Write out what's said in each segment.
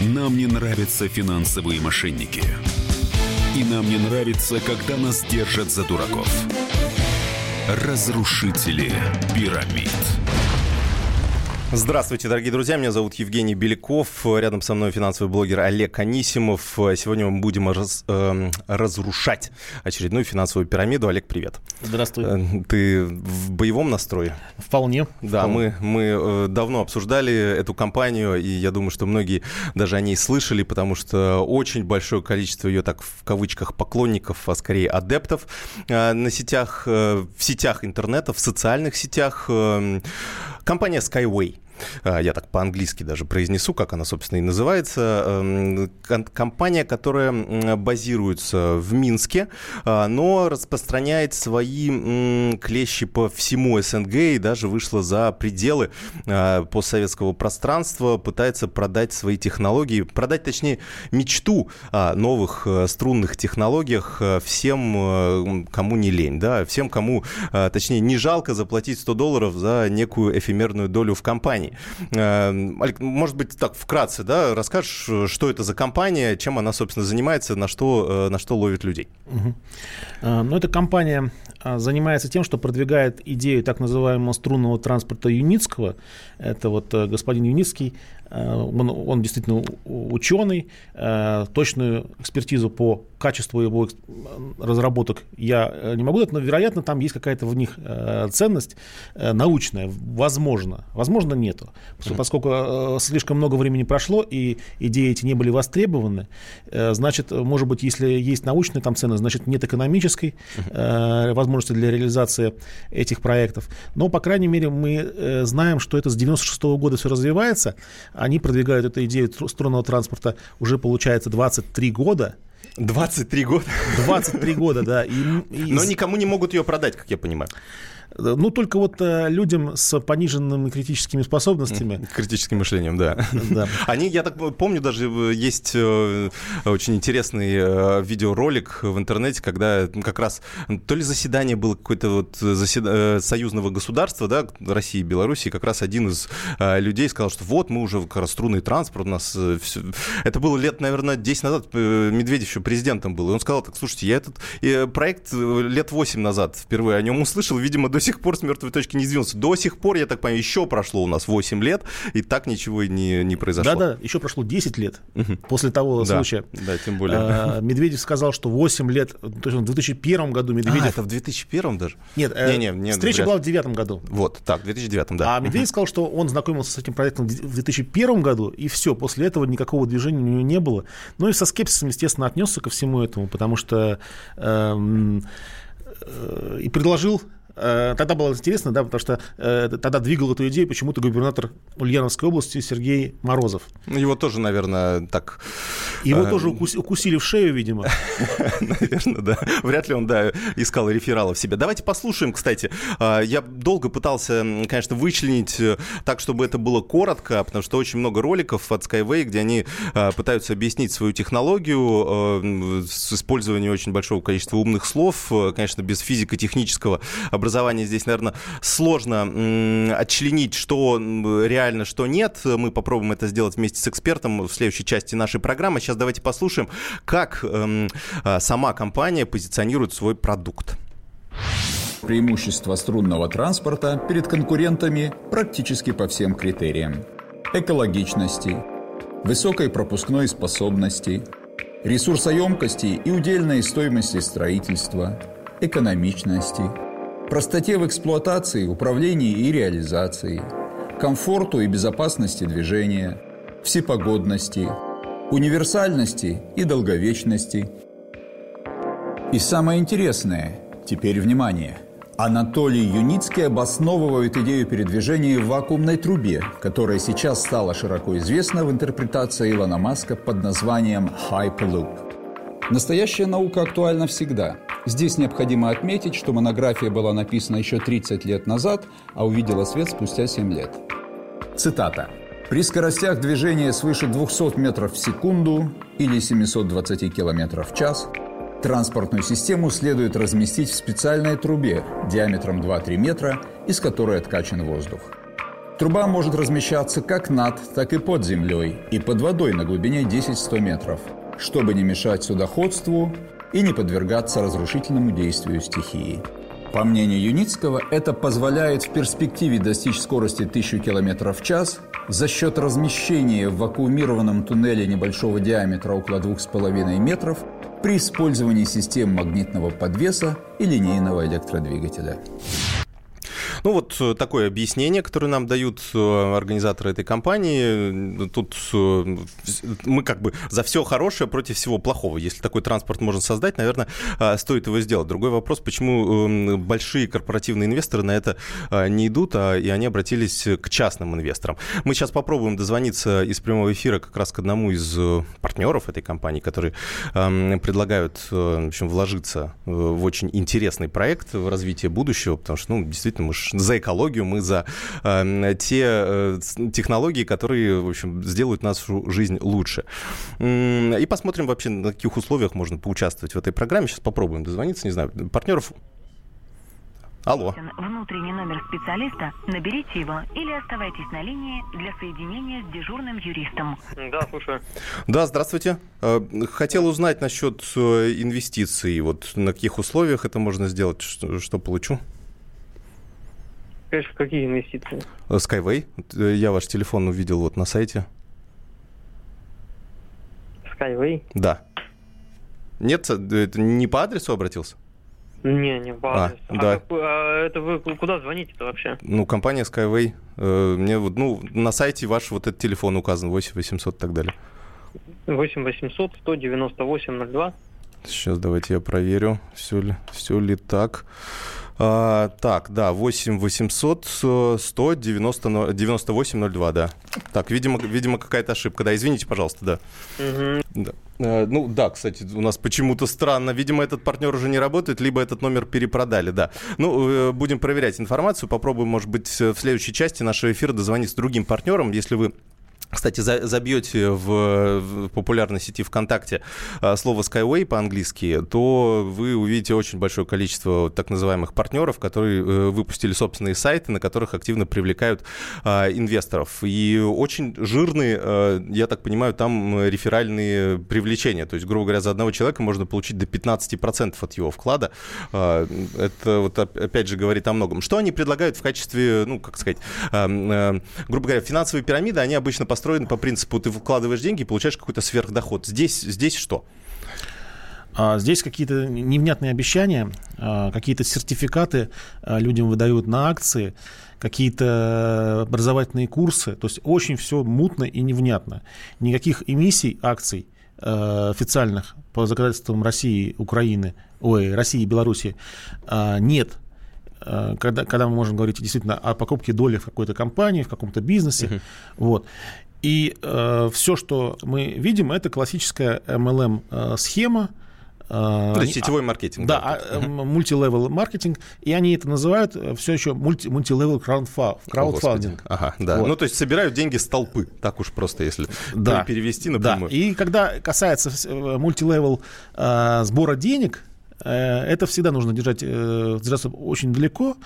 Нам не нравятся финансовые мошенники. И нам не нравится, когда нас держат за дураков. Разрушители пирамид. Здравствуйте, дорогие друзья. Меня зовут Евгений Беляков. Рядом со мной финансовый блогер Олег Анисимов. Сегодня мы будем раз, э, разрушать очередную финансовую пирамиду. Олег, привет. Здравствуй. Э, ты в боевом настрое? Вполне. Да, Вполне. мы, мы э, давно обсуждали эту компанию, и я думаю, что многие даже о ней слышали, потому что очень большое количество ее, так в кавычках, поклонников, а скорее адептов э, на сетях, в сетях интернета, в социальных сетях. Э, компания Skyway. А, я так по-английски даже произнесу, как она, собственно, и называется. Эм, компания, которая базируется в Минске, а, но распространяет свои клещи по всему СНГ и даже вышла за пределы а, постсоветского пространства, пытается продать свои технологии, продать, точнее, мечту о новых э, струнных технологиях э, всем, э, кому не лень, да, всем, кому, точнее, не жалко заплатить 100 долларов за некую эфемерную долю в компании компаний. Эм, Олег, может быть, так вкратце, да, расскажешь, что это за компания, чем она, собственно, занимается, на что, э, на что ловит людей? Угу. Ну, эта компания а, занимается тем, что продвигает идею так называемого струнного транспорта Юницкого. Это вот э, господин Юницкий Э, он, он действительно ученый, э, точную экспертизу по качеству его разработок я э, не могу дать, но, вероятно, там есть какая-то в них ценность научная, возможно. Возможно, нету. Поскольку слишком много времени прошло, и идеи эти не были востребованы, значит, может быть, если есть научная там ценность, значит, нет экономической возможности для реализации этих проектов. Но, по крайней мере, мы знаем, что это с 96 -го года все развивается, они продвигают эту идею струнного транспорта уже, получается, 23 года. 23 года? 23 года, да. И, и... Но никому не могут ее продать, как я понимаю. Ну, только вот э, людям с пониженными критическими способностями. Критическим мышлением, да. да. Они, я так помню, даже э, есть э, очень интересный видеоролик в интернете, когда как раз то ли заседание было какое-то вот заседа... союзного государства, да, России и Беларуси, как раз один из людей сказал, что вот мы уже как раз струнный транспорт, у нас все... Это было лет, наверное, 10 назад, Медведев еще президентом был, и он сказал так, слушайте, я этот проект лет 8 назад впервые о нем услышал, видимо, до сих пор с мертвой точки не сдвинулся. До сих пор, я так понимаю, еще прошло у нас 8 лет, и так ничего не, не произошло. Да-да, еще прошло 10 лет угу. после того да, случая. Да, тем более. А, Медведев сказал, что 8 лет, то есть в 2001 году Медведев... А, это в 2001 даже? Нет, не, не, не, встреча была в 2009 году. Вот, так, в 2009, да. А Медведев сказал, что он знакомился с этим проектом в 2001 году, и все, после этого никакого движения у него не было. Ну и со скепсисом, естественно, отнесся ко всему этому, потому что эм, э, и предложил Э, тогда было интересно, да, потому что э, тогда двигал эту идею почему-то губернатор Ульяновской области Сергей Морозов. Ну, его тоже, наверное, так... Его э... тоже укус... укусили в шею, видимо. Наверное, да. Вряд ли он, да, искал рефералов себе. Давайте послушаем, кстати. Э, я долго пытался, конечно, вычленить э, так, чтобы это было коротко, потому что очень много роликов от Skyway, где они пытаются объяснить свою технологию с использованием очень большого количества умных слов, конечно, без физико-технического образования здесь, наверное, сложно отчленить, что реально, что нет. Мы попробуем это сделать вместе с экспертом в следующей части нашей программы. Сейчас давайте послушаем, как эм, а, сама компания позиционирует свой продукт. Преимущество струнного транспорта перед конкурентами практически по всем критериям. Экологичности, высокой пропускной способности, ресурсоемкости и удельной стоимости строительства, экономичности – простоте в эксплуатации, управлении и реализации, комфорту и безопасности движения, всепогодности, универсальности и долговечности. И самое интересное, теперь внимание, Анатолий Юницкий обосновывает идею передвижения в вакуумной трубе, которая сейчас стала широко известна в интерпретации Илона Маска под названием Hyperloop. Настоящая наука актуальна всегда – Здесь необходимо отметить, что монография была написана еще 30 лет назад, а увидела свет спустя 7 лет. Цитата. При скоростях движения свыше 200 метров в секунду или 720 километров в час транспортную систему следует разместить в специальной трубе диаметром 2-3 метра, из которой откачан воздух. Труба может размещаться как над, так и под землей и под водой на глубине 10-100 метров, чтобы не мешать судоходству и не подвергаться разрушительному действию стихии. По мнению Юницкого, это позволяет в перспективе достичь скорости 1000 км в час за счет размещения в вакуумированном туннеле небольшого диаметра около 2,5 метров при использовании систем магнитного подвеса и линейного электродвигателя. Ну вот э, такое объяснение, которое нам дают э, организаторы этой компании. Тут э, мы как бы за все хорошее против всего плохого. Если такой транспорт можно создать, наверное, стоит его сделать. Другой вопрос, почему эм, большие корпоративные инвесторы на это не идут, а и они обратились к частным инвесторам. Мы сейчас попробуем дозвониться из прямого эфира как раз к одному из партнеров этой компании, которые эм, предлагают в общем, вложиться в очень интересный проект в развитие будущего, потому что, ну, действительно, мы же за экологию, мы за э, те э, технологии, которые, в общем, сделают нашу жизнь лучше. И посмотрим вообще, на каких условиях можно поучаствовать в этой программе. Сейчас попробуем дозвониться, не знаю, партнеров Алло. Внутренний номер специалиста, наберите его или оставайтесь на линии для соединения с дежурным юристом. Да, слушаю. Да, здравствуйте. Э, хотел узнать насчет э, инвестиций. Вот на каких условиях это можно сделать, что, что получу? Конечно, какие инвестиции? Э, Skyway. Э, я ваш телефон увидел вот на сайте. Skyway? Да. Нет, э, это не по адресу обратился? Не, не по адресу. А, да. а это вы куда звоните-то вообще? Ну, компания Skyway. Мне вот, ну, на сайте ваш вот этот телефон указан, 8 800 и так далее. 8 800 198 02. Сейчас давайте я проверю, все ли, все ли так. А, так, да, 8 800 190 98 02, да. Так, видимо, видимо какая-то ошибка. Да, извините, пожалуйста, да. Угу. да. А, ну, да, кстати, у нас почему-то странно. Видимо, этот партнер уже не работает, либо этот номер перепродали, да. Ну, э, будем проверять информацию. Попробуем, может быть, в следующей части нашего эфира дозвониться другим партнерам. Если вы кстати, забьете в популярной сети ВКонтакте а, слово Skyway по-английски, то вы увидите очень большое количество так называемых партнеров, которые э, выпустили собственные сайты, на которых активно привлекают а, инвесторов. И очень жирные, я так понимаю, там реферальные привлечения. То есть, грубо говоря, за одного человека можно получить до 15% от его вклада. Это вот опять же говорит о многом. Что они предлагают в качестве, ну, как сказать, грубо говоря, финансовые пирамиды, они обычно построены построен по принципу, ты вкладываешь деньги и получаешь какой-то сверхдоход. Здесь, здесь что? А, здесь какие-то невнятные обещания, а, какие-то сертификаты а, людям выдают на акции, какие-то образовательные курсы. То есть очень все мутно и невнятно. Никаких эмиссий акций официальных по законодательствам России, Украины, ой, России и Беларуси нет. Когда, когда мы можем говорить действительно о покупке доли в какой-то компании, в каком-то бизнесе. Uh-huh. Вот. И э, все, что мы видим, это классическая MLM-схема. Э, То есть сетевой маркетинг. Да, да мультилевел маркетинг, и они это называют э, все еще мульти, мультилевел краудфандинг. Ага, да. Вот. Ну, то есть собирают деньги с толпы, так уж просто, если да. перевести напрямую. Да, и когда касается э, мультилевел э, сбора денег, Э, это всегда нужно держать, э, очень далеко.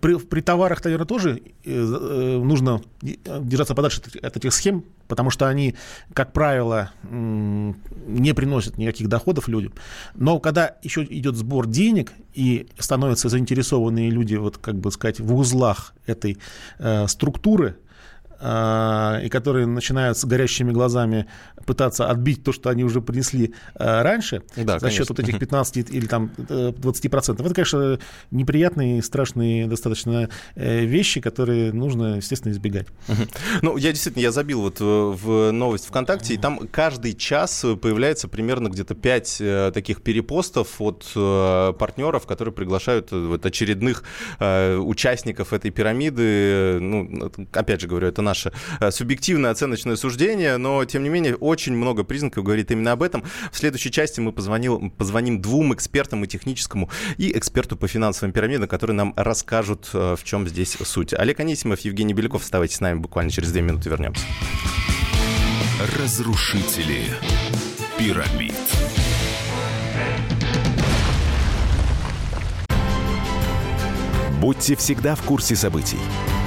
При, при товарах, наверное, тоже э, нужно держаться подальше от этих схем, потому что они, как правило, не приносят никаких доходов людям. Но когда еще идет сбор денег и становятся заинтересованные люди, вот как бы сказать, в узлах этой структуры, и которые начинают с горящими глазами пытаться отбить то, что они уже принесли а, раньше, да, за счет вот этих 15 или там 20%. Это, конечно, неприятные, страшные достаточно э, вещи, которые нужно, естественно, избегать. Ну, я действительно, я забил вот в новость ВКонтакте, и там каждый час появляется примерно где-то 5 э, таких перепостов от э, партнеров, которые приглашают вот очередных участников этой пирамиды. Ну, опять же говорю, это наше э, субъективное оценочное суждение, но, тем не менее, очень много признаков говорит именно об этом. В следующей части мы позвонил, позвоним двум экспертам и техническому, и эксперту по финансовым пирамидам, которые нам расскажут, э, в чем здесь суть. Олег Анисимов, Евгений Беляков, оставайтесь с нами, буквально через две минуты вернемся. Разрушители пирамид. Будьте всегда в курсе событий.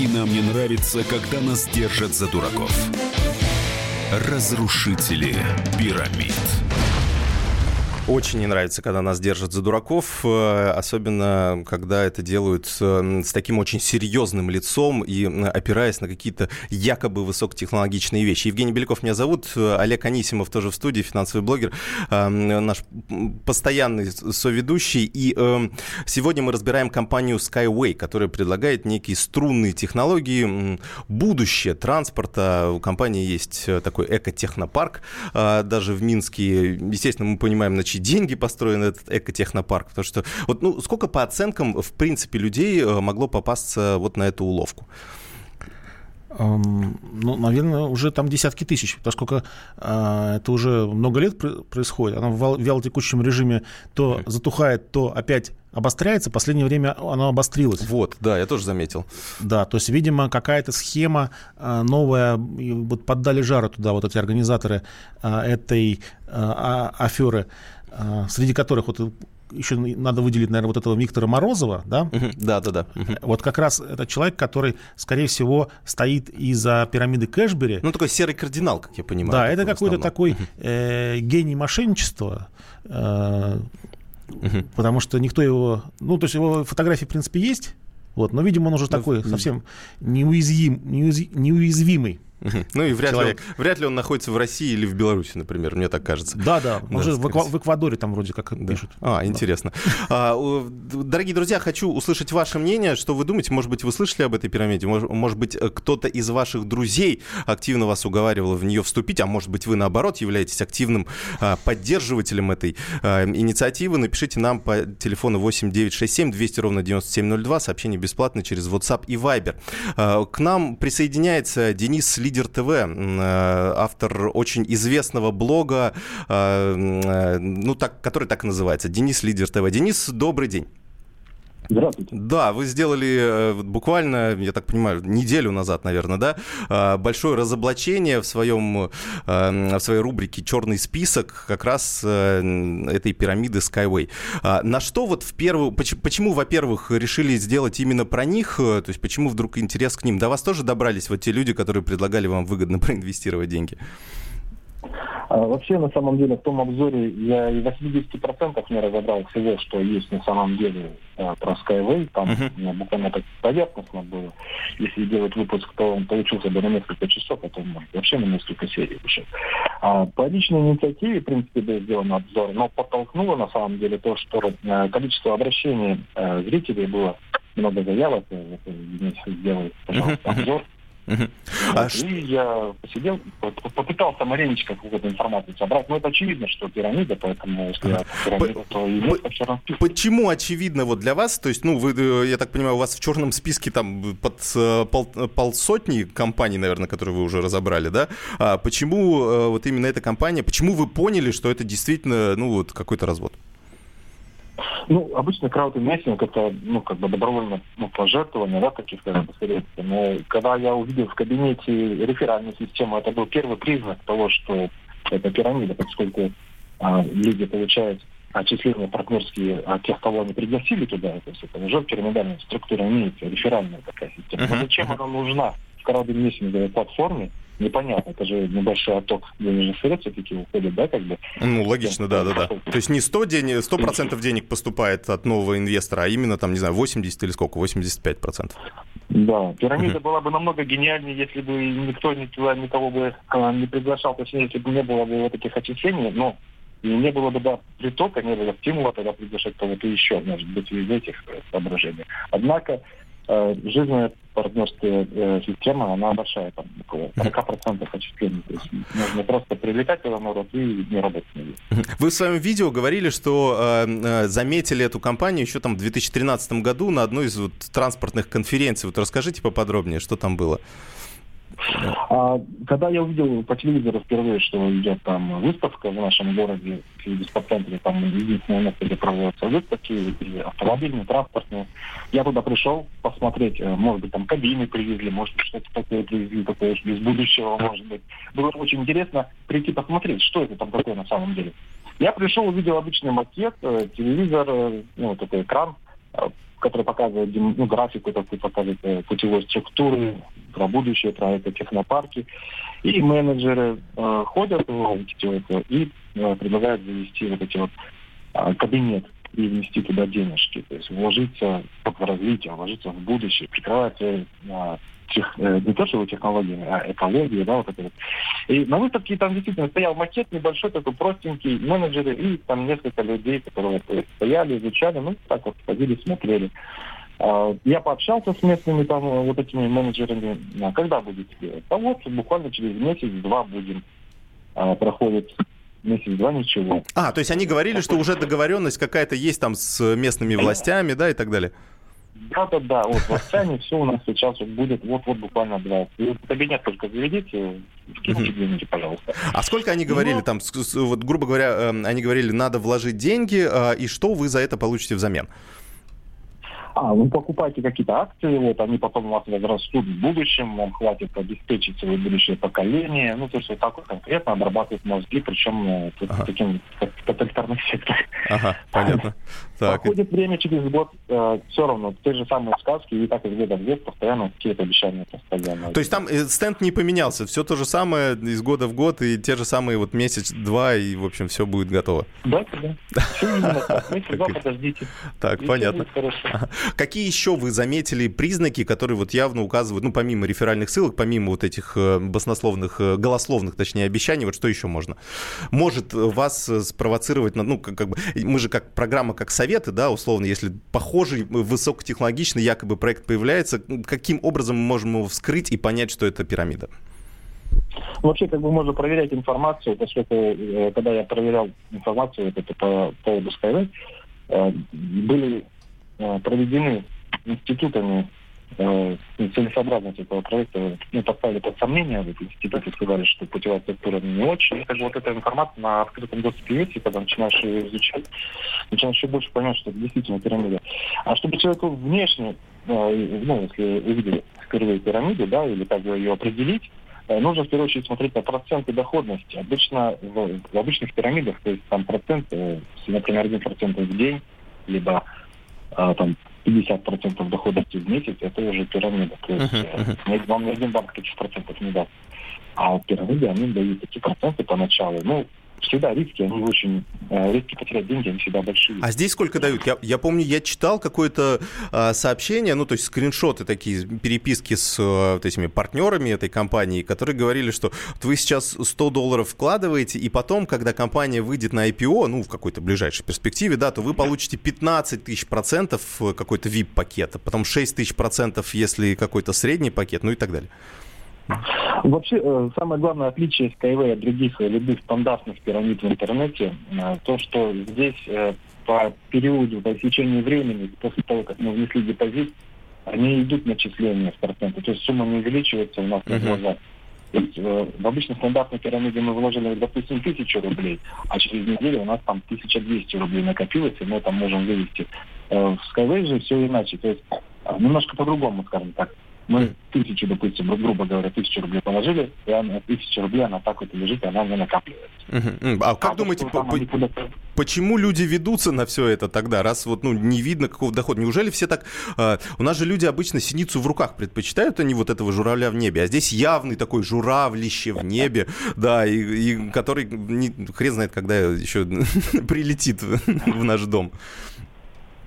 И нам не нравится, когда нас держат за дураков. Разрушители пирамид. Очень не нравится, когда нас держат за дураков, э, особенно когда это делают э, с таким очень серьезным лицом и опираясь на какие-то якобы высокотехнологичные вещи. Евгений Беляков меня зовут, э, Олег Анисимов тоже в студии, финансовый блогер, наш постоянный соведущий. И сегодня мы разбираем компанию Skyway, которая предлагает некие струнные технологии, будущее транспорта. У компании есть такой экотехнопарк даже в Минске. Естественно, мы понимаем, на чьи деньги построен этот экотехнопарк? Потому что вот, ну, сколько по оценкам, в принципе, людей э, могло попасться вот на эту уловку? Ну, наверное, уже там десятки тысяч, поскольку э, это уже много лет происходит. Она в вялотекущем режиме то затухает, то опять обостряется. В последнее время оно обострилось. Вот, да, я тоже заметил. Да, то есть, видимо, какая-то схема э, новая, вот поддали жару туда вот эти организаторы э, этой э, аферы. А, среди которых вот еще надо выделить, наверное, вот этого Виктора Морозова, да? Да, да, да. Вот как раз это человек, который, скорее всего, стоит из-за пирамиды Кэшбери. Ну, такой серый кардинал, как я понимаю. Да, это какой-то такой э, гений мошенничества. Э, Потому что никто его... Ну, то есть его фотографии, в принципе, есть, вот, но, видимо, он уже такой совсем неуязвим, неуязвимый. Ну и вряд ли, он, вряд ли он находится в России или в Беларуси, например, мне так кажется. Да, да, он же в, в Эквадоре там вроде как да. пишут. А, интересно. Да. А, дорогие друзья, хочу услышать ваше мнение, что вы думаете, может быть, вы слышали об этой пирамиде, может, может быть, кто-то из ваших друзей активно вас уговаривал в нее вступить, а может быть, вы, наоборот, являетесь активным а, поддерживателем этой а, инициативы. Напишите нам по телефону 8967 200 ровно 9702, сообщение бесплатно через WhatsApp и Viber. А, к нам присоединяется Денис Ли Лидер ТВ, э, автор очень известного блога, э, э, ну, так, который так и называется, Денис Лидер ТВ. Денис, добрый день. Здравствуйте. Да, вы сделали буквально, я так понимаю, неделю назад, наверное, да, большое разоблачение в, своем, в своей рубрике «Черный список» как раз этой пирамиды Skyway. На что вот в первую... Почему, во-первых, решили сделать именно про них? То есть почему вдруг интерес к ним? До вас тоже добрались вот те люди, которые предлагали вам выгодно проинвестировать деньги? А, вообще, на самом деле, в том обзоре я и 80% не разобрал всего, что есть на самом деле э, про Skyway. Там uh-huh. буквально так поверхностно было. Если делать выпуск, то он получился бы на несколько часов, а то может, вообще на несколько серий уже. А, по личной инициативе, в принципе, был сделан обзор, но подтолкнуло на самом деле то, что э, количество обращений зрителей было много заявок. Это, сделай, пожалуйста, uh-huh. Обзор. А и я посидел, попытался маленечко какую-то информацию собрать. Но это очевидно, что пирамида, поэтому если я пирамида, то и нет в черном списке. Почему очевидно вот для вас? То есть, ну, вы, э, я так понимаю, у вас в черном списке там под э, пол, полсотни компаний, наверное, которые вы уже разобрали, да? А почему э, вот именно эта компания, почему вы поняли, что это действительно, ну, вот какой-то развод? Ну, обычно краудинвестинг это, ну, как бы добровольное ну, пожертвование, да, каких-то средств. Но когда я увидел в кабинете реферальную систему, это был первый признак того, что это пирамида, поскольку а, люди получают отчисления партнерские от тех, кого они пригласили туда, то есть это уже в пирамидальной структуре имеется реферальная такая система. Но зачем она нужна в краудинвестинговой платформе, непонятно. Это же небольшой отток денежных средств все-таки уходит, да, как бы? Ну, логично, да, да, да. То есть не 100, день, 100% денег поступает от нового инвестора, а именно, там, не знаю, 80 или сколько, 85%. Да, пирамида uh-huh. была бы намного гениальнее, если бы никто никого, никого бы а, не приглашал, точнее, если бы не было бы вот этих отчислений, но и не было бы да, притока, не было стимула тогда приглашать кого-то еще, может быть, из этих соображений. Однако э, жизненная партнерская э, система, она большая, там около 40% отчислений. То есть нужно просто привлекать туда народ и не работать Вы в своем видео говорили, что э, э, заметили эту компанию еще там в 2013 году на одной из вот, транспортных конференций. Вот расскажите поподробнее, что там было. А, когда я увидел по телевизору впервые, что идет там выставка в нашем городе, в диспоцентре, там единственное место, где проводятся выставки, и автомобильные, транспортные, я туда пришел посмотреть, э, может быть, там кабины привезли, может быть, что-то такое привезли, такое из будущего, может быть. Было очень интересно прийти посмотреть, что это там такое на самом деле. Я пришел, увидел обычный макет, э, телевизор, э, ну, такой экран, который показывает ну, графику, такой показывает путевой структуры, про будущее, про это технопарки. И менеджеры э, ходят вот, вот, и э, предлагают завести вот эти вот э, кабинет и внести туда денежки. То есть вложиться в развитие, вложиться в будущее, прикрывать э, тех, э, не то что технологиями, а экологию, да, вот это вот. И на выставке там действительно стоял макет небольшой, такой простенький, менеджеры и там несколько людей, которые стояли, изучали, ну, так вот ходили, смотрели. А, я пообщался с местными там вот этими менеджерами. А когда будете делать? А вот буквально через месяц-два будем. А, проходит месяц-два ничего. А, то есть они говорили, что уже договоренность какая-то есть там с местными властями, да, и так далее? Да, да, да, вот властями все у нас сейчас вот будет вот-вот буквально два. И кабинет только заведите, скиньте деньги, пожалуйста. А сколько они говорили ну, там, вот грубо говоря, эм, они говорили, надо вложить деньги, и что вы за это получите взамен? А, вы покупаете какие-то акции, вот они потом у вас возрастут в будущем, вам хватит обеспечить свое будущее поколение. Ну, то есть вот так вот конкретно обрабатывают мозги, причем э, ага. таким тоталитарным сектором. Ага, понятно. Так. Проходит время через год, э, все равно те же самые сказки, и так из года в год постоянно какие-то обещания постоянно. То есть там э, стенд не поменялся, все то же самое из года в год, и те же самые вот месяц-два, и, в общем, все будет готово. Да, да. Месяц-два подождите. Так, понятно. Какие еще вы заметили признаки, которые вот явно указывают, ну, помимо реферальных ссылок, помимо вот этих э, баснословных, э, голословных, точнее, обещаний, вот что еще можно? Может вас спровоцировать, ну, как, бы, мы же как программа, как советы, да, условно, если похожий, высокотехнологичный якобы проект появляется, каким образом мы можем его вскрыть и понять, что это пирамида? Вообще, как бы можно проверять информацию, поскольку, э, когда я проверял информацию вот это по поводу Skyway, были Э, проведены институтами э, целесообразность этого проекта ну, поставили под сомнение, институты сказали, что путевая структура не очень. И как бы вот эта информация на открытом доступе есть, и когда начинаешь ее изучать, начинаешь еще больше понять, что это действительно пирамида. А чтобы человеку внешне, э, ну, если увидели впервые пирамиду, да, или как бы ее определить, нужно в первую очередь смотреть на проценты доходности. Обычно в, в обычных пирамидах, то есть там процент, например, 1% в день, либо там 50% доходности в месяц, это уже пирамида. То есть uh-huh, uh-huh. вам ни один банк таких процентов не даст. А пирамиды, они дают такие проценты поначалу. Ну, всегда риски, они очень... Э, риски потерять деньги, они всегда большие. А здесь сколько дают? Я, я помню, я читал какое-то э, сообщение, ну, то есть скриншоты такие, переписки с э, вот этими партнерами этой компании, которые говорили, что вот вы сейчас 100 долларов вкладываете, и потом, когда компания выйдет на IPO, ну, в какой-то ближайшей перспективе, да, то вы получите 15 тысяч процентов какой-то VIP-пакета, потом 6 тысяч процентов, если какой-то средний пакет, ну и так далее. Вообще, э, самое главное отличие Skyway от других любых стандартных пирамид в интернете, э, то, что здесь э, по периоду, по истечении времени, после того, как мы внесли депозит, они идут начисления в проценты. То есть сумма не увеличивается у нас на глазах. То есть, в обычной стандартной пирамиде мы вложили, допустим, тысячу рублей, а через неделю у нас там 1200 рублей накопилось, и мы там можем вывести. В Skyway же все иначе. То есть немножко по-другому, скажем так. Мы тысячу, допустим, грубо говоря, тысячу рублей положили, и она, тысяча рублей, она так вот лежит, и она не накапливается. Uh-huh. А как а думаете, по- по- почему люди ведутся на все это тогда, раз вот ну, не видно какого дохода? Неужели все так... Э, у нас же люди обычно синицу в руках предпочитают, они вот этого журавля в небе, а здесь явный такой журавлище в небе, да, и, и который не, хрен знает, когда еще прилетит в наш дом.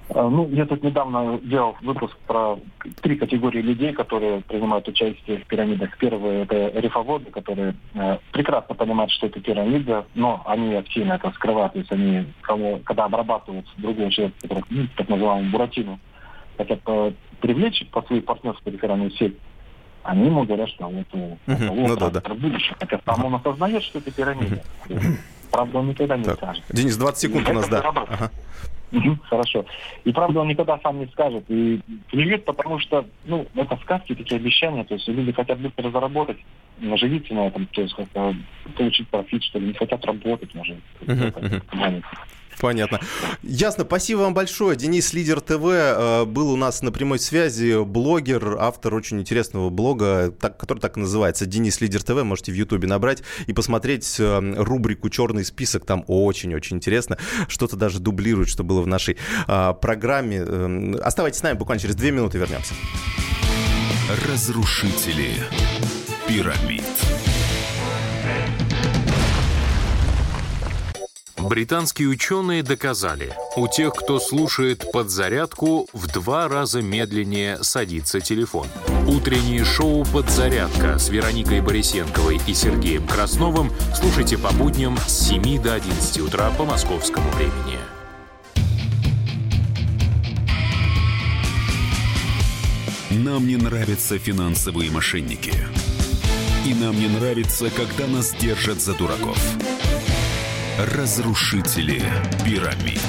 А, ну, я тут недавно делал выпуск про три категории людей, которые принимают участие в пирамидах. Первые это рифоводы, которые э, прекрасно понимают, что это пирамида, но они активно это скрывают. То есть они, кого, когда обрабатывают другого человека, который, ну, так называемую буратину, хотят э, привлечь по свою партнерскую реферальную сеть, они ему говорят, что вот, uh-huh. вот ну, да, да. будущее. Хотя сам он осознает, что это пирамида. Правда, он никогда не так. скажет. Денис, 20 секунд и у нас, да. Ага. Хорошо. И правда он никогда сам не скажет. И плюет, потому что, ну, это сказки, такие обещания. То есть люди хотят быстро заработать, наживиться на этом, то есть как-то получить профит, что ли, не хотят работать, может. Понятно. Ясно. Спасибо вам большое. Денис, лидер ТВ, э, был у нас на прямой связи, блогер, автор очень интересного блога, который так и называется «Денис, лидер ТВ». Можете в Ютубе набрать и посмотреть э, рубрику «Черный список». Там очень-очень интересно. Что-то даже дублирует, что было в нашей э, программе. Оставайтесь с нами, буквально через две минуты вернемся. Разрушители пирамид. Британские ученые доказали, у тех, кто слушает подзарядку, в два раза медленнее садится телефон. Утреннее шоу «Подзарядка» с Вероникой Борисенковой и Сергеем Красновым слушайте по будням с 7 до 11 утра по московскому времени. Нам не нравятся финансовые мошенники. И нам не нравится, когда нас держат за дураков. Разрушители пирамид.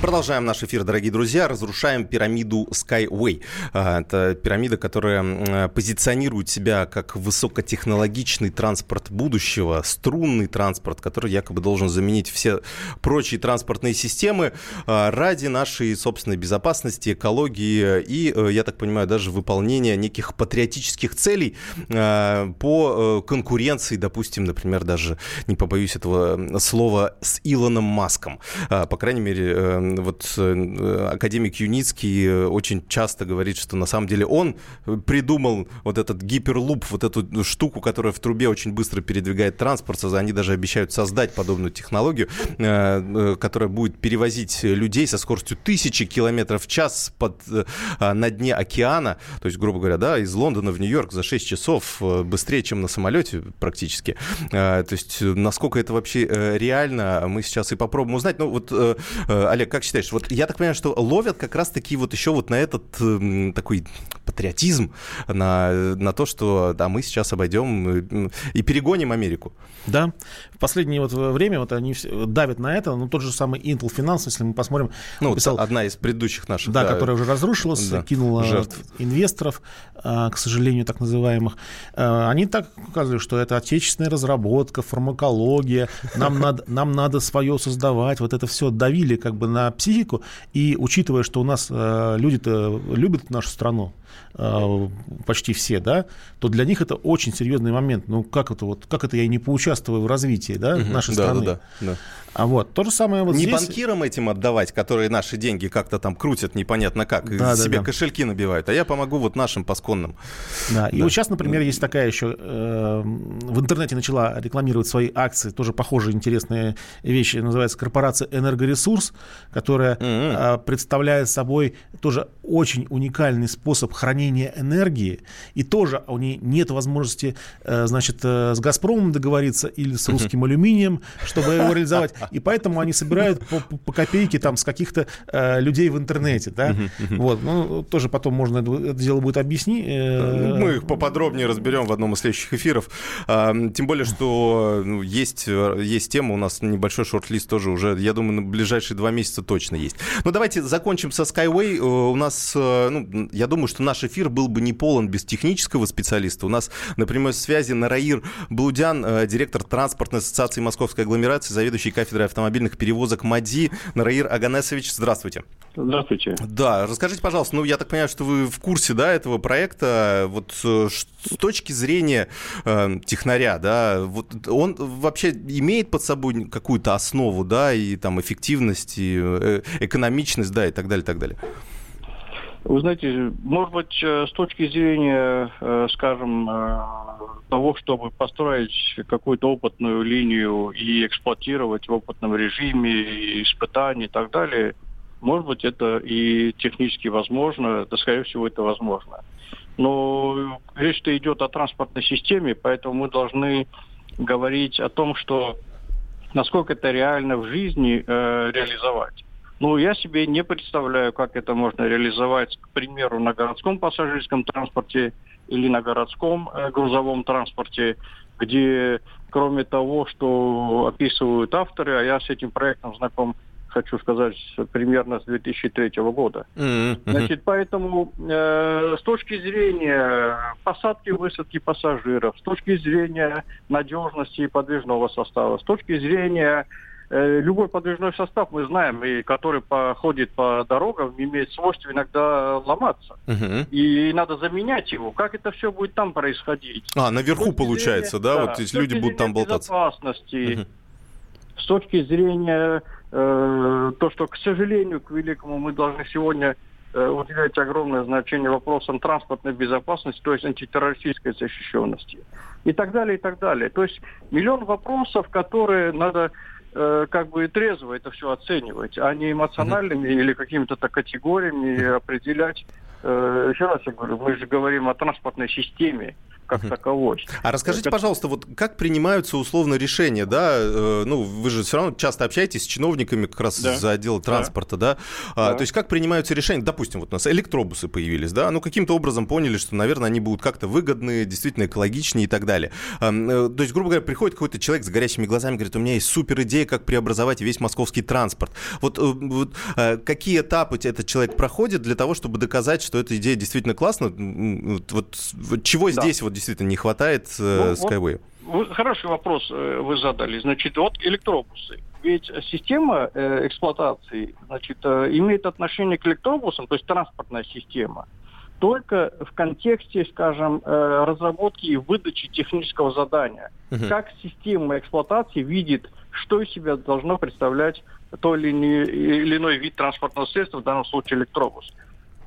Продолжаем наш эфир, дорогие друзья. Разрушаем пирамиду Skyway. А, это пирамида, которая позиционирует себя как высокотехнологичный транспорт будущего, струнный транспорт, который якобы должен заменить все прочие транспортные системы а, ради нашей собственной безопасности, экологии и, э, я так понимаю, даже выполнения неких патриотических целей а, по э, конкуренции, допустим, например, даже, не побоюсь этого слова, с Илоном Маском. По крайней мере, э, вот э, академик Юницкий э, очень часто говорит, что на самом деле он придумал вот этот гиперлуп, вот эту штуку, которая в трубе очень быстро передвигает транспорт. Они даже обещают создать подобную технологию, э, которая будет перевозить людей со скоростью тысячи километров в час под, на дне океана. То есть, грубо говоря, да, из Лондона в Нью-Йорк за 6 часов быстрее, чем на самолете практически. То есть, насколько это вообще реально, мы сейчас и попробуем узнать. Ну вот, Олег, как как считаешь, вот я так понимаю, что ловят как раз-таки вот еще вот на этот э, такой патриотизм, на, на то, что да, мы сейчас обойдем э, и перегоним Америку. Да, последнее вот время вот они давят на это, ну тот же самый Intel Finance, если мы посмотрим. Ну, писал, одна из предыдущих наших. Да, да которая уже разрушилась, да, кинула жертв. инвесторов, а, к сожалению, так называемых. А, они так указывают, что это отечественная разработка, фармакология, нам надо, нам надо свое создавать, вот это все давили как бы на психику, и учитывая, что у нас э, люди-то любят нашу страну, почти все, да, то для них это очень серьезный момент. Ну, как это вот, как это я не поучаствую в развитии, да, угу, нашей да, страны? Да, да, да. А вот то же самое вот Не здесь... банкирам этим отдавать, которые наши деньги как-то там крутят непонятно как, да, себе да, да. кошельки набивают, а я помогу вот нашим пасконным. Да, и вот сейчас, например, есть такая еще, э, в интернете начала рекламировать свои акции, тоже похожие интересные вещи, называется корпорация «Энергоресурс», которая mm-hmm. представляет собой тоже очень уникальный способ хранения энергии, и тоже у нее нет возможности, э, значит, э, с «Газпромом» договориться или с русским алюминием, чтобы его реализовать и поэтому они собирают по, по копейке там с каких-то э, людей в интернете, да, вот, ну, тоже потом можно это, дело будет объяснить. Э, Мы их поподробнее разберем в одном из следующих эфиров, а, тем более, что ну, есть, есть тема, у нас небольшой шорт-лист тоже уже, я думаю, на ближайшие два месяца точно есть. Ну, давайте закончим со Skyway, у нас, ну, я думаю, что наш эфир был бы не полон без технического специалиста, у нас на прямой связи Нараир Блудян, директор транспортной ассоциации Московской агломерации, заведующий кафедрой автомобильных перевозок МАДИ. Нараир Аганесович, здравствуйте. Здравствуйте. Да, расскажите, пожалуйста, ну, я так понимаю, что вы в курсе, да, этого проекта. Вот э, с точки зрения э, технаря, да, вот он вообще имеет под собой какую-то основу, да, и там эффективность, и э, экономичность, да, и так далее, и так далее. Вы знаете, может быть, э, с точки зрения, э, скажем, э, того, чтобы построить какую-то опытную линию и эксплуатировать в опытном режиме, испытаний и так далее, может быть, это и технически возможно, да, скорее всего, это возможно. Но речь-то идет о транспортной системе, поэтому мы должны говорить о том, что насколько это реально в жизни э, реализовать. Ну, я себе не представляю, как это можно реализовать, к примеру, на городском пассажирском транспорте или на городском э, грузовом транспорте, где кроме того, что описывают авторы, а я с этим проектом знаком хочу сказать, примерно с 2003 года. Мгм. Значит, поэтому э, с точки зрения посадки высадки пассажиров, с точки зрения надежности подвижного состава, с точки зрения любой подвижной состав, мы знаем, и который походит по дорогам, имеет свойство иногда ломаться. Мгм. И надо заменять его. Как это все будет там происходить? А, наверху получается, зрения- да? Вот есть с точки люди будут там болтаться. Безопасности, Мгм. с точки зрения э, то, что, к сожалению, к великому мы должны сегодня э, уделять огромное значение вопросам транспортной безопасности, то есть антитеррористической защищенности. И так далее, и так далее. То есть миллион вопросов, которые надо э, как бы трезво это все оценивать, а не эмоциональными или какими-то так категориями определять. Э, еще раз я говорю, мы же говорим о транспортной системе как таковой. А расскажите, Как- пожалуйста, вот как принимаются условно решения, да? э, Ну, вы же все равно часто общаетесь с чиновниками как раз Да. за отдел транспорта, да? А, Да. То есть как принимаются решения? Допустим, вот у нас электробусы появились, да? Ну, каким-то образом поняли, что, наверное, они будут как-то выгодны, действительно экологичнее и так далее. Э, То есть, грубо говоря, приходит какой-то человек с горящими глазами, говорит, у меня есть супер идея, как преобразовать весь московский транспорт. Вот, э, вот, какие этапы этот человек проходит для того, чтобы доказать, что эта идея действительно классна? Вот- вот чего Да. здесь вот действительно не хватает э, Ну, вот Skyway? Вы- Хороший вопрос э, вы задали. Значит, вот электробусы. Ведь система э, эксплуатации значит, имеет отношение к электробусам, то есть транспортная система, только в контексте, скажем, разработки и выдачи технического задания. Мгм. Как система эксплуатации видит, что из себя должно представлять то или, иной- или иной вид транспортного средства, в данном случае электробус.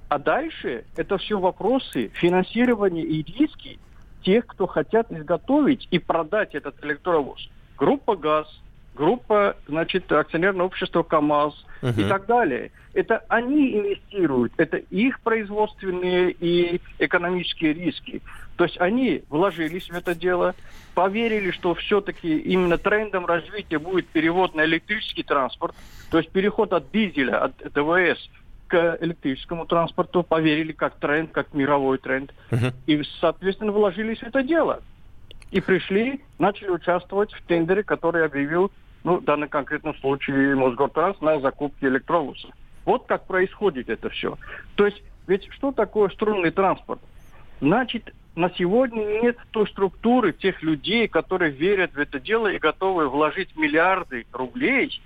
А дальше это все вопросы финансирования и риски тех, кто хотят изготовить и продать этот электробус. Группа ГАЗ, группа, значит, акционерное общество КАМАЗ и Мгм. так далее. Это они инвестируют, это их производственные и экономические риски. То есть они вложились в это дело, поверили, что все-таки именно трендом развития будет перевод на электрический транспорт, то есть переход от дизеля, от ДВС к электрическому транспорту, поверили как тренд, как мировой тренд, Мгм. и, соответственно, вложились в это дело. И пришли, начали участвовать в тендере, который объявил, ну, в данном конкретном случае Мосгортранс на закупки электробуса. Вот как происходит это все. То есть, ведь что такое струнный транспорт? Значит, на сегодня нет той структуры тех людей, которые верят в это дело и готовы вложить миллиарды рублей,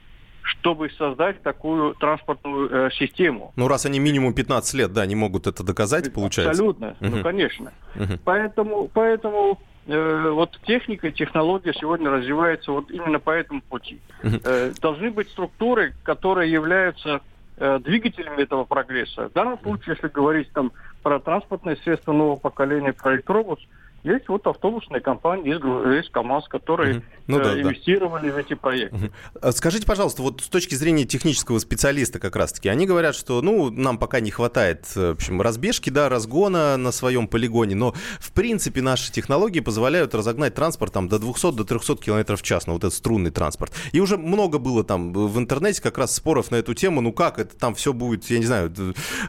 чтобы создать такую транспортную э, систему. Ну, раз они минимум 15 лет, да, не могут это доказать, получается. Абсолютно, ну Мгм. конечно. Мгм. Поэтому, поэтому э, вот техника, технология сегодня развивается вот именно по этому пути. Мгм. Э, должны быть структуры, которые являются э, двигателями этого прогресса. В данном случае, если говорить там про транспортные средства нового поколения, про электробус, есть вот автобусные компании, есть, КАМАЗ, которые Мгм. Ну э, да, да. инвестировали в эти проекты. А Скажите, пожалуйста, вот с точки зрения технического специалиста как раз-таки, они говорят, что, ну, нам пока не хватает, э, в общем, разбежки, да, разгона на своем полигоне, но, в принципе, наши технологии позволяют разогнать транспорт там до 200, до 300 километров в час, ну, вот этот струнный транспорт. И уже много было там в интернете как раз споров на эту тему, ну, как это там все будет, я не знаю,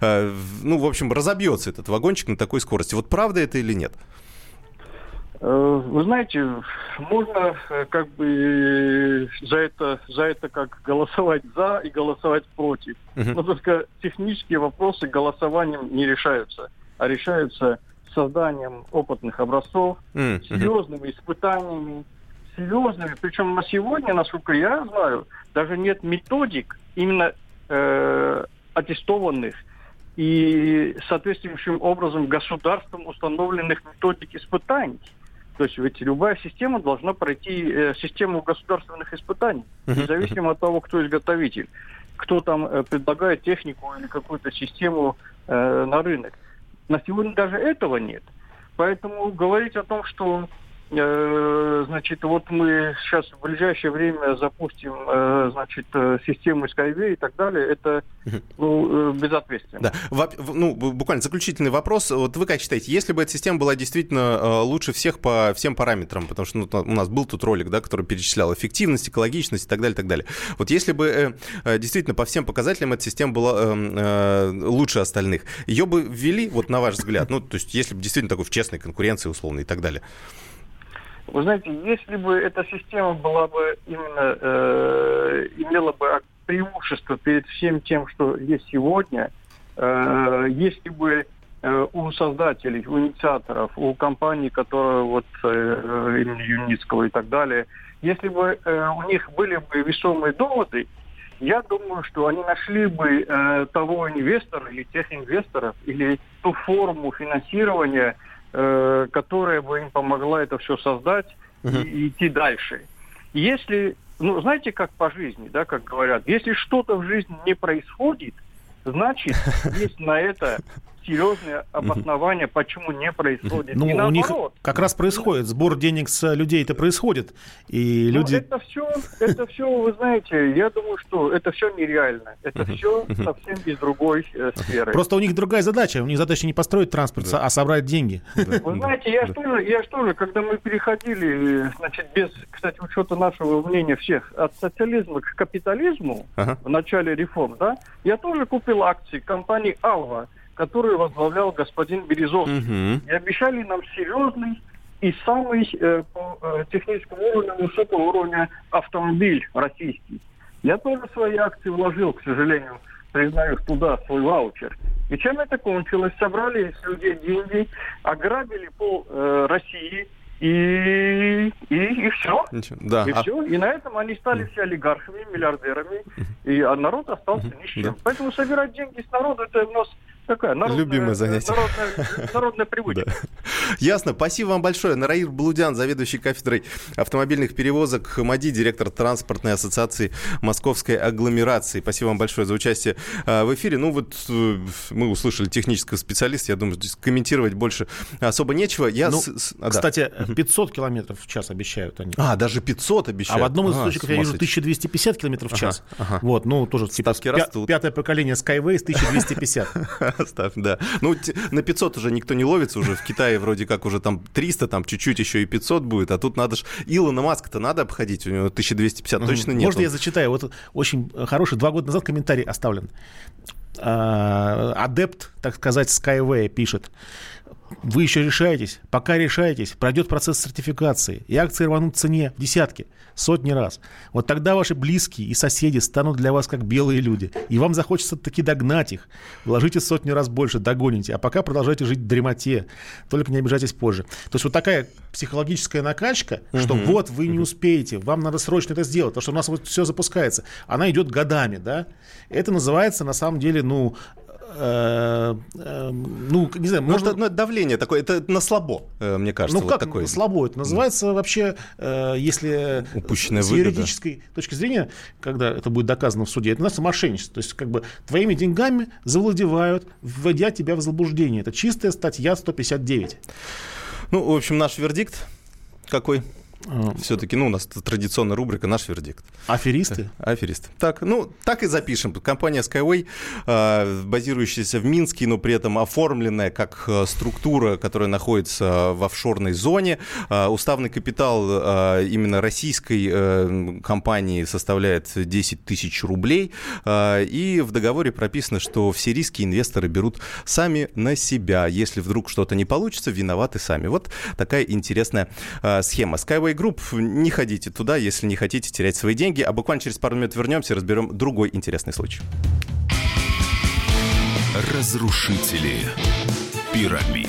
э, ну, в общем, разобьется этот вагончик на такой скорости. Вот правда это или нет? Э, Вы знаете, можно э, как бы э, за это, за это как голосовать за и голосовать против. Но только технические вопросы голосованием не решаются, а решаются созданием опытных образцов, серьезными испытаниями, серьезными. Причем на сегодня, насколько я знаю, даже нет методик именно э, аттестованных и соответствующим образом государством установленных методик испытаний. То есть ведь любая система должна пройти э, систему государственных испытаний, независимо от того, кто изготовитель, кто там э, предлагает технику или какую-то систему э, на рынок. На сегодня даже этого нет. Поэтому говорить о том, что значит, вот мы сейчас в ближайшее время запустим э, значит, э, систему Skyway и так далее, это ну, э, безответственно. Да. Во- Ну, буквально заключительный вопрос. Вот вы как считаете, если бы эта система была действительно э, лучше всех по всем параметрам, потому что ну, у нас был тут ролик, да, который перечислял эффективность, экологичность и так далее, и так далее. Вот если бы э, э, действительно по всем показателям эта система была э, э, лучше остальных, ее бы ввели, вот на ваш взгляд, ну, то есть если бы действительно такой в честной конкуренции условно и так далее. Вы знаете, если бы эта система была бы именно э, имела бы преимущество перед всем тем, что есть сегодня, э, если бы э, у создателей, у инициаторов, у компаний, которые вот э, имени Юницкого и так далее, если бы э, у них были бы весомые доводы, я думаю, что они нашли бы э, того инвестора или тех инвесторов, или ту форму финансирования, э, которая бы им помогла это все создать uh-huh. и, и идти дальше. Если, ну, знаете, как по жизни, да, как говорят, если что-то в жизни не происходит, значит, есть на это серьезное обоснование, почему не происходит. Ну, у них как раз происходит. Сбор денег с людей это происходит. И ну, люди... это все, это все, вы знаете, я думаю, что это все нереально. Это все совсем из другой э, сферы. Просто у них другая задача. У них задача не построить транспорт, а собрать деньги. Вы знаете, я что я что же, когда мы переходили, значит, без, кстати, учета нашего мнения всех, от социализма к капитализму в начале реформ, да, я тоже купил акции компании «Алва», которую возглавлял господин Березовский. Угу. И обещали нам серьезный и самый э, по э, техническому уровню высокого уровня автомобиль российский. Я тоже свои акции вложил, к сожалению, признаюсь, туда свой ваучер. И чем это кончилось? Собрали с людей деньги, ограбили пол э, России, и, и, и все. Да. И а... все. И на этом они стали все олигархами, миллиардерами, и а народ остался ни с чем. Да. Поэтому собирать деньги с народа это у нас такая народная, Любимое занятие. Народная, народная привычка. Да. Ясно. Спасибо вам большое. Нараир Блудян, заведующий кафедрой автомобильных перевозок МАДИ, директор транспортной ассоциации Московской агломерации. Спасибо вам большое за участие а, в эфире. Ну вот э, мы услышали технического специалиста. Я думаю, здесь комментировать больше особо нечего. Я ну, с... а, кстати, да. 500 километров в час обещают они. А, даже 500 обещают. А в одном из а, источников я вижу 1250 километров в час. Ага, ага. Вот, ну тоже типа, пя- пятое поколение Skyways 1250. Ставь, да. Ну, на 500 уже никто не ловится, уже в Китае вроде как уже там 300, там чуть-чуть еще и 500 будет, а тут надо ж... Илона Маска-то надо обходить, у него 1250 точно нет. Можно я зачитаю? Вот очень хороший, два года назад комментарий оставлен. А, адепт, так сказать, Skyway пишет. Вы еще решаетесь. Пока решаетесь, пройдет процесс сертификации, и акции рванут в цене в десятки, сотни раз. Вот тогда ваши близкие и соседи станут для вас как белые люди, и вам захочется таки догнать их. Вложите сотни раз больше, догоните, а пока продолжайте жить в дремоте. Только не обижайтесь позже. То есть вот такая психологическая накачка, что угу. вот вы не успеете, вам надо срочно это сделать, потому что у нас вот все запускается. Она идет годами, да. Это называется на самом деле, ну, Э, э, ну, не знаю, может, ну, давление такое, это на слабо, э, мне кажется. Ну, вот как такое. на слабо? Это называется вообще, если Упущенная с выгода. юридической точки зрения, когда это будет доказано в суде, это называется мошенничество. То есть, как бы, твоими деньгами завладевают, вводя тебя в заблуждение. Это чистая статья 159. Ну, в общем, наш вердикт какой? Все-таки, ну, у нас традиционная рубрика «Наш вердикт». Аферисты? Аферисты. Так, ну, так и запишем. Компания Skyway, э, базирующаяся в Минске, но при этом оформленная как э, структура, которая находится в офшорной зоне. Э, уставный капитал именно российской компании составляет 10 тысяч рублей. И в договоре прописано, что все риски инвесторы берут сами на себя. Если вдруг что-то не получится, виноваты сами. Вот такая интересная схема. Skyway Group. Не ходите туда, если не хотите терять свои деньги. А буквально через пару минут вернемся и разберем другой интересный случай. Разрушители пирамид.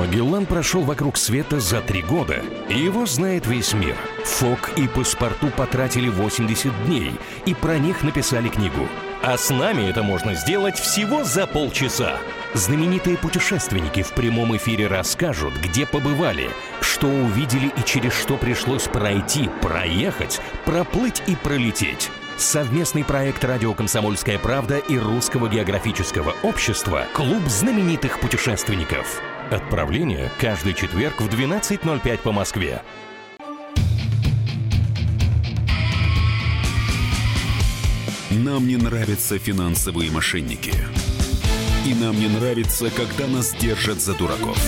Магеллан прошел вокруг света за три года, и его знает весь мир. Фок и паспорту потратили 80 дней, и про них написали книгу. А с нами это можно сделать всего за полчаса. Знаменитые путешественники в прямом эфире расскажут, где побывали, что увидели и через что пришлось пройти, проехать, проплыть и пролететь. Совместный проект «Радио Комсомольская правда» и Русского географического общества «Клуб знаменитых путешественников». Отправление каждый четверг в 12.05 по Москве. Нам не нравятся финансовые мошенники. И нам не нравится, когда нас держат за дураков.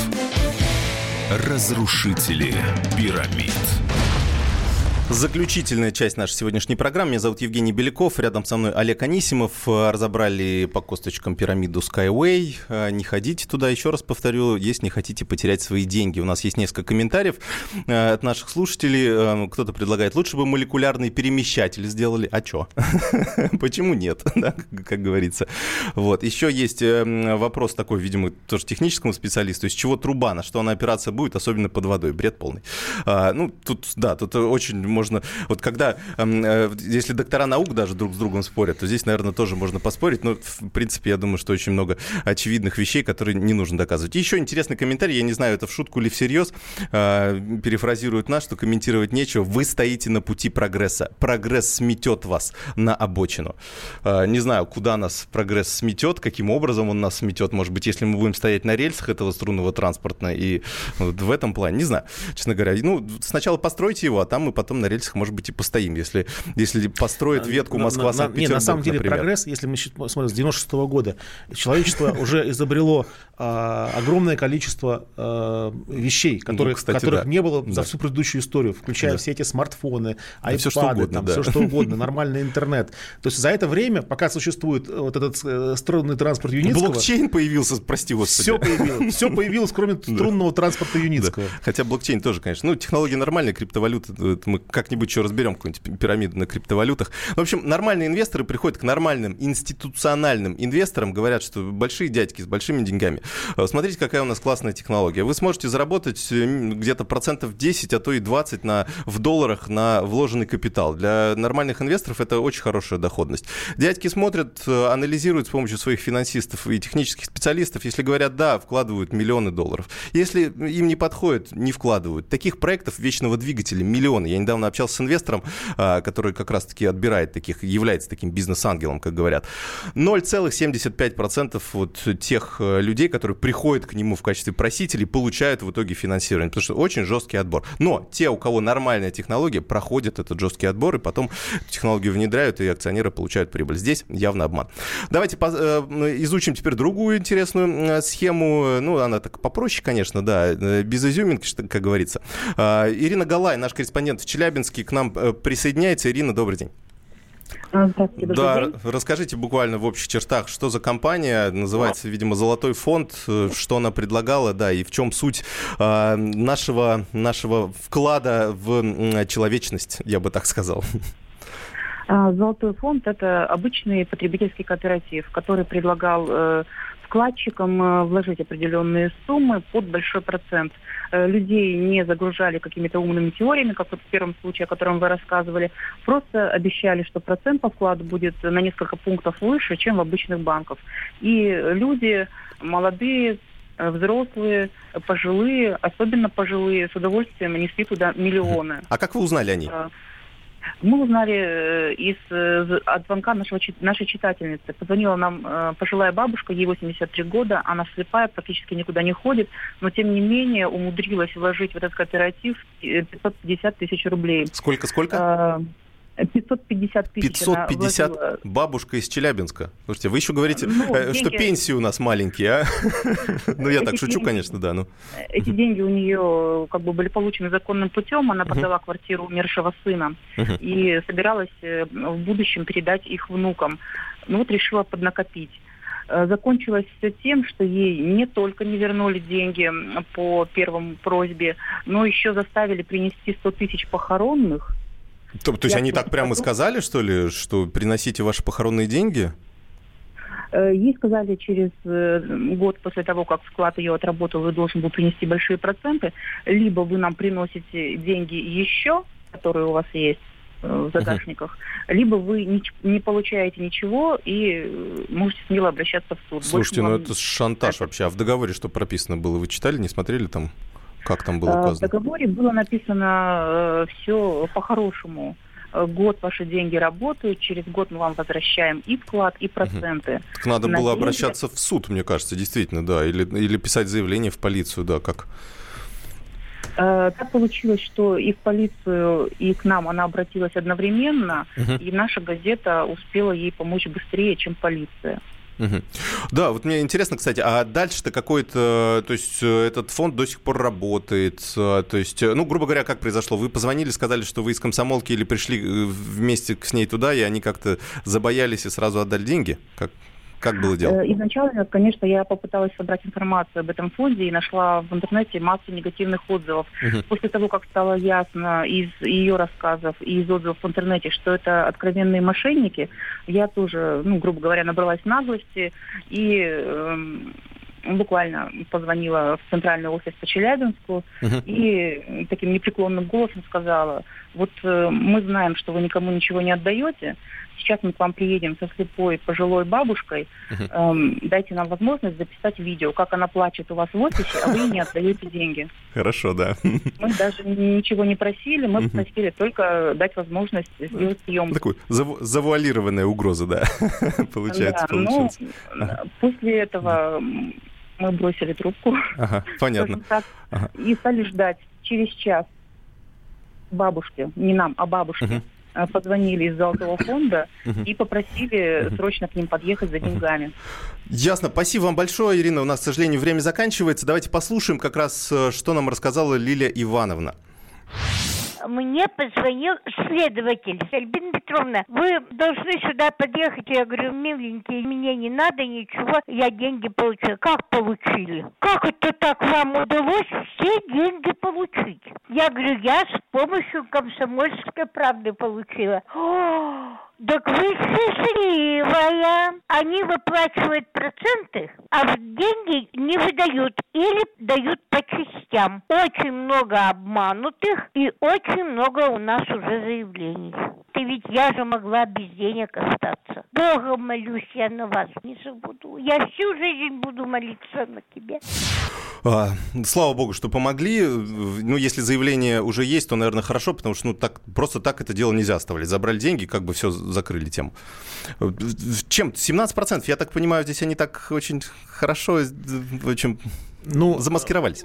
Разрушители пирамид. Заключительная часть нашей сегодняшней программы. Меня зовут Евгений Беляков. Рядом со мной Олег Анисимов. Разобрали по косточкам пирамиду Skyway. А, не ходите туда. Еще раз повторю, если не хотите потерять свои деньги. У нас есть несколько комментариев а, от наших слушателей. А, кто-то предлагает, лучше бы молекулярный перемещатель сделали. А что? Почему нет? как говорится. Вот. Еще есть э, вопрос такой, видимо, тоже техническому специалисту. Из чего труба? На что она опираться будет, особенно под водой? Бред полный. Ну, тут, да, тут очень можно... Вот когда, э, если доктора наук даже друг с другом спорят, то здесь, наверное, тоже можно поспорить. Но, в принципе, я думаю, что очень много очевидных вещей, которые не нужно доказывать. И еще интересный комментарий, я не знаю, это в шутку или всерьез, э, перефразирует нас, что комментировать нечего. Вы стоите на пути прогресса. Прогресс сметет вас на обочину. Э, не знаю, куда нас прогресс сметет, каким образом он нас сметет. Может быть, если мы будем стоять на рельсах этого струнного транспорта и вот в этом плане, не знаю, честно говоря. Ну, сначала постройте его, а там мы потом на рельсах, может быть, и постоим, если, если построят ветку Москва-Санкт-Петербург, Нет, на самом деле например. прогресс, если мы смотрим с 96 -го года, человечество уже изобрело а, огромное количество а, вещей, ну, которые, ну, кстати, которых да. не было за всю предыдущую историю, включая да. все эти смартфоны, айпады, все, что угодно, там, да. все что угодно, нормальный интернет. То есть за это время, пока существует вот этот э, струнный транспорт Юницкого... Блокчейн появился, прости господи. Все появилось, все появилось, кроме струнного транспорта Юницкого. Хотя блокчейн тоже, конечно, ну, технологии нормальные, криптовалюты, мы как-нибудь еще разберем, какую-нибудь пирамиду на криптовалютах. В общем, нормальные инвесторы приходят к нормальным институциональным инвесторам, говорят, что большие дядьки с большими деньгами. Э, смотрите, какая у нас классная технология. Вы сможете заработать э, где-то процентов 10, а то и 20 на, в долларах на вложенный капитал. Для нормальных инвесторов это очень хорошая доходность. Дядьки смотрят, э, анализируют с помощью своих финансистов и технических специалистов. Если говорят «да», вкладывают миллионы долларов. Если им не подходит, не вкладывают. Таких проектов вечного двигателя миллионы. Я недавно общался с инвестором, а, который как раз-таки отбирает таких, является таким бизнес-ангелом, как говорят. 0,75% вот тех людей, которые приходят к нему в качестве просителей, получают в итоге финансирование, потому что очень жесткий отбор. Но те, у кого нормальная технология, проходят этот жесткий отбор, и потом технологию внедряют, и акционеры получают прибыль. Здесь явно обман. Давайте э, изучим теперь другую интересную э, схему. Ну, она так попроще, конечно, да, без изюминки, как говорится. А, Ирина Галай, наш корреспондент в Челябинске, к нам присоединяется. Ирина, добрый день. А, да, день. расскажите буквально в общих чертах, что за компания, называется, видимо, «Золотой фонд», что она предлагала, да, и в чем суть э, нашего, нашего вклада в человечность, я бы так сказал. А, «Золотой фонд» — это обычный потребительский кооператив, который предлагал э, вкладчикам э, вложить определенные суммы под большой процент. Э, людей не загружали какими-то умными теориями, как вот в первом случае, о котором вы рассказывали. Просто обещали, что процент по вкладу будет на несколько пунктов выше, чем в обычных банках. И люди молодые, э, взрослые, пожилые, особенно пожилые, с удовольствием несли туда миллионы. А как вы узнали о ней? Мы узнали э, из, э, от звонка нашего, нашей читательницы. Позвонила нам э, пожилая бабушка, ей 83 года, она слепая, практически никуда не ходит, но тем не менее умудрилась вложить в этот кооператив 550 тысяч рублей. Сколько, сколько? 550 тысяч. 550 бабушка из Челябинска. Слушайте, вы еще говорите, ну, э, деньги... что пенсии у нас маленькие, а? Ну, я так шучу, конечно, да. Ну. Эти деньги у нее как бы были получены законным путем. Она продала квартиру умершего сына и собиралась э, в будущем передать их внукам. Ну вот решила поднакопить э, закончилось все тем, что ей не только не вернули деньги по первому просьбе, но еще заставили принести 100 тысяч похоронных, то, то есть они так прямо сказали, что ли, что приносите ваши похоронные деньги? Э, ей сказали, через э, год после того, как вклад ее отработал, вы должен был принести большие проценты, либо вы нам приносите деньги еще, которые у вас есть э, в загашниках, uh-huh. либо вы не, не получаете ничего и можете смело обращаться в суд. Слушайте, Больше ну это шантаж это... вообще. А в договоре что прописано было? Вы читали, не смотрели там? Как там было э, указано? В договоре было написано э, все по-хорошему. Э, год ваши деньги работают, через год мы вам возвращаем и вклад, и проценты. Угу. Так надо На было деньги... обращаться в суд, мне кажется, действительно, да, или, или писать заявление в полицию, да, как? Так получилось, что и в полицию, и к нам она обратилась одновременно, угу. и наша газета успела ей помочь быстрее, чем полиция. Да, вот мне интересно, кстати, а дальше-то какой-то, то есть э, этот фонд до сих пор работает, э, то есть, ну, грубо говоря, как произошло? Вы позвонили, сказали, что вы из комсомолки или пришли вместе с ней туда, и они как-то забоялись и сразу отдали деньги? Как, как было дело? Изначально, конечно, я попыталась собрать информацию об этом фонде и нашла в интернете массу негативных отзывов. Угу. После того, как стало ясно из ее рассказов и из отзывов в интернете, что это откровенные мошенники, я тоже, ну, грубо говоря, набралась наглости и э, буквально позвонила в центральный офис по Челябинску uh-huh. и таким непреклонным голосом сказала, вот э, мы знаем, что вы никому ничего не отдаете, сейчас мы к вам приедем со слепой пожилой бабушкой, эм, дайте нам возможность записать видео, как она плачет у вас в офисе, а вы не отдаете деньги. Хорошо, да. Мы даже ничего не просили, мы просили только дать возможность сделать съемку. Такую заву- завуалированная угроза, да, получается. Да, ну, после этого мы бросили трубку. Ага, понятно. Так, ага. И стали ждать через час бабушке, не нам, а бабушке, угу. Позвонили из Золотого фонда и попросили срочно к ним подъехать за деньгами. Ясно. Спасибо вам большое, Ирина. У нас, к сожалению, время заканчивается. Давайте послушаем как раз, э, что нам рассказала Лилия Ивановна мне позвонил следователь. Альбина Петровна, вы должны сюда подъехать. Я говорю, миленький, мне не надо ничего, я деньги получила. Как получили? Как это так вам удалось все деньги получить? Я говорю, я с помощью комсомольской правды получила. О, так вы счастливая. Они выплачивают проценты, а деньги не выдают или дают по частям. Очень много обманутых и очень много у нас уже заявлений. Ты ведь я же могла без денег остаться. Богом молюсь я на вас не забуду. Я всю жизнь буду молиться на тебе. А, слава богу, что помогли. Ну, если заявление уже есть, то, наверное, хорошо, потому что ну, так, просто так это дело нельзя оставлять. Забрали деньги, как бы все закрыли тему. Чем? 17%, я так понимаю, здесь они так очень хорошо очень ну, замаскировались.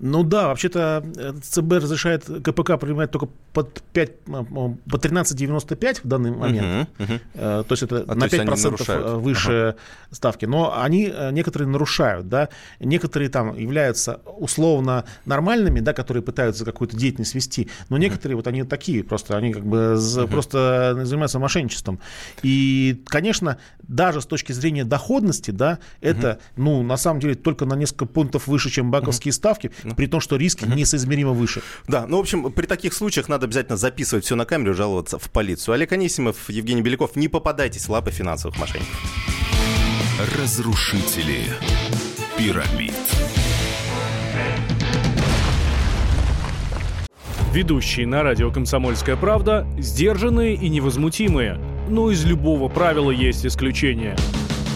Ну да, вообще-то э, ЦБ разрешает КПК принимать только под 5, э, по 13,95 в данный момент. Uh-huh, uh-huh. То есть это а на 5% выше uh-huh. ставки. Но они некоторые нарушают, да. Некоторые там являются условно нормальными, да, которые пытаются какую-то деятельность вести. Но некоторые uh-huh. вот они такие, просто они как бы uh-huh. просто занимаются мошенничеством. И, конечно, даже с точки зрения доходности, да, это, uh-huh. ну, на самом деле, только на несколько пунктов выше, чем банковские uh-huh. ставки при том, что риски угу. несоизмеримо выше. Да, ну, в общем, при таких случаях надо обязательно записывать все на камеру, жаловаться в полицию. Олег Анисимов, Евгений Беляков, не попадайтесь в лапы финансовых мошенников. Разрушители пирамид. Ведущие на радио «Комсомольская правда» сдержанные и невозмутимые. Но из любого правила есть исключение –